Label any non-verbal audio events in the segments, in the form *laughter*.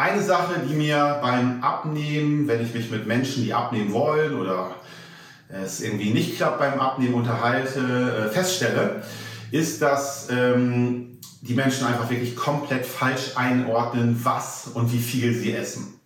Eine Sache, die mir beim Abnehmen, wenn ich mich mit Menschen, die abnehmen wollen oder es irgendwie nicht klappt beim Abnehmen unterhalte, äh, feststelle, ist, dass ähm, die Menschen einfach wirklich komplett falsch einordnen, was und wie viel sie essen.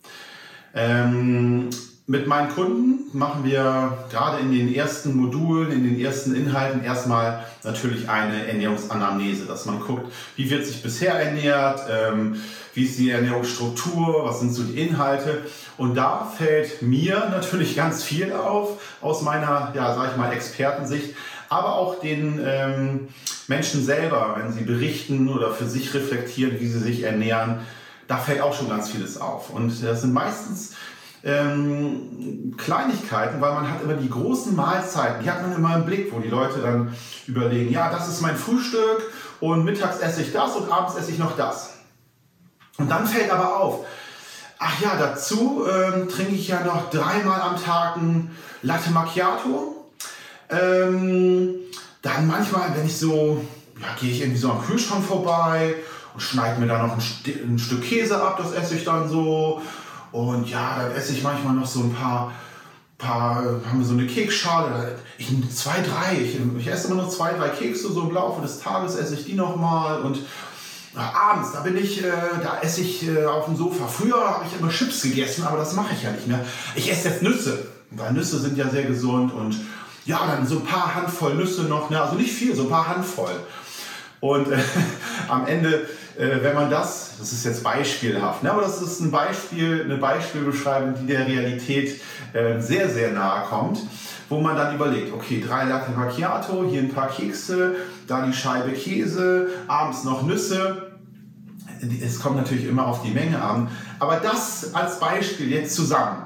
Ähm, mit meinen Kunden machen wir gerade in den ersten Modulen, in den ersten Inhalten erstmal natürlich eine Ernährungsanamnese, dass man guckt, wie wird sich bisher ernährt, ähm, wie ist die Ernährungsstruktur, was sind so die Inhalte. Und da fällt mir natürlich ganz viel auf aus meiner, ja, sag ich mal, Expertensicht, aber auch den ähm, Menschen selber, wenn sie berichten oder für sich reflektieren, wie sie sich ernähren, da fällt auch schon ganz vieles auf. Und das sind meistens ähm, Kleinigkeiten, weil man hat immer die großen Mahlzeiten, die hat man immer im Blick, wo die Leute dann überlegen, ja, das ist mein Frühstück und mittags esse ich das und abends esse ich noch das. Und dann fällt aber auf, ach ja, dazu ähm, trinke ich ja noch dreimal am Tag ein Latte Macchiato. Ähm, dann manchmal, wenn ich so, ja, gehe ich irgendwie so am Kühlschrank vorbei und schneide mir da noch ein, ein Stück Käse ab, das esse ich dann so. Und ja, dann esse ich manchmal noch so ein paar, paar haben wir so eine Keksschale. Ich zwei, drei. Ich, ich esse immer nur zwei, drei Kekse so im Laufe des Tages esse ich die nochmal. Und ja, abends, da bin ich, äh, da esse ich äh, auf dem Sofa. Früher habe ich immer Chips gegessen, aber das mache ich ja nicht mehr. Ich esse jetzt Nüsse, weil Nüsse sind ja sehr gesund und ja, dann so ein paar Handvoll Nüsse noch, ne? also nicht viel, so ein paar Handvoll. Und äh, *laughs* am Ende, äh, wenn man das, das ist jetzt beispielhaft, ne, aber das ist ein Beispiel, eine Beispielbeschreibung, die der Realität äh, sehr, sehr nahe kommt, wo man dann überlegt, okay, drei Latte Macchiato, hier ein paar Kekse, da die Scheibe Käse, abends noch Nüsse. Es kommt natürlich immer auf die Menge an, aber das als Beispiel jetzt zusammen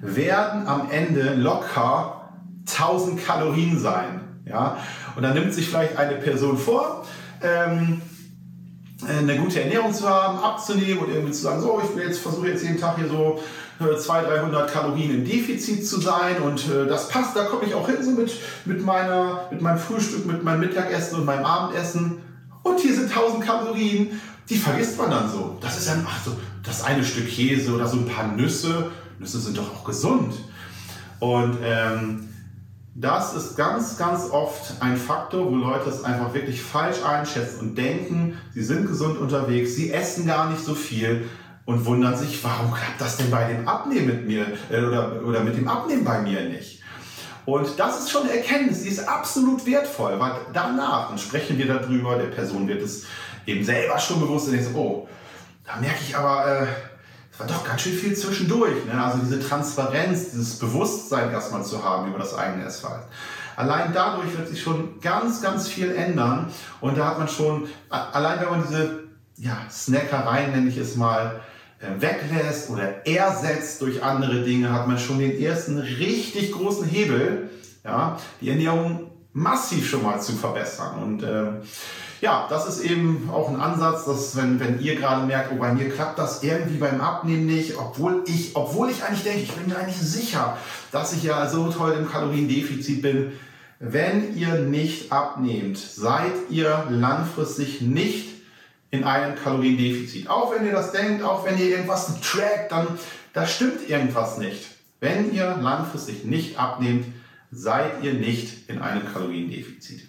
werden am Ende locker 1000 Kalorien sein. Ja? Und dann nimmt sich vielleicht eine Person vor, ähm, eine gute Ernährung zu haben, abzunehmen und irgendwie zu sagen, so, ich will jetzt versuche jetzt jeden Tag hier so 200, 300 Kalorien im Defizit zu sein und äh, das passt, da komme ich auch hin so mit, mit, meiner, mit meinem Frühstück, mit meinem Mittagessen und meinem Abendessen und hier sind 1000 Kalorien, die vergisst man dann so. Das ist dann, ach so, das eine Stück Käse oder so ein paar Nüsse, Nüsse sind doch auch gesund. Und ähm, das ist ganz, ganz oft ein Faktor, wo Leute es einfach wirklich falsch einschätzen und denken, sie sind gesund unterwegs, sie essen gar nicht so viel und wundern sich, warum klappt das denn bei dem Abnehmen mit mir äh, oder, oder mit dem Abnehmen bei mir nicht. Und das ist schon eine Erkenntnis, die ist absolut wertvoll, weil danach, dann sprechen wir darüber, der Person wird es eben selber schon bewusst und denkt oh, da merke ich aber, äh, war doch ganz schön viel zwischendurch. Ne? Also diese Transparenz, dieses Bewusstsein erstmal zu haben über das eigene Essverhalten. Allein dadurch wird sich schon ganz, ganz viel ändern. Und da hat man schon, allein wenn man diese ja, Snackereien, nenne ich es mal, äh, weglässt oder ersetzt durch andere Dinge, hat man schon den ersten richtig großen Hebel, ja, die Ernährung massiv schon mal zu verbessern. Und ähm, ja, das ist eben auch ein Ansatz, dass wenn, wenn ihr gerade merkt, oh, bei mir klappt das irgendwie beim Abnehmen nicht, obwohl ich, obwohl ich eigentlich denke, ich bin mir eigentlich sicher, dass ich ja so toll im Kaloriendefizit bin. Wenn ihr nicht abnehmt, seid ihr langfristig nicht in einem Kaloriendefizit. Auch wenn ihr das denkt, auch wenn ihr irgendwas trackt, dann da stimmt irgendwas nicht. Wenn ihr langfristig nicht abnehmt, seid ihr nicht in einem Kaloriendefizit.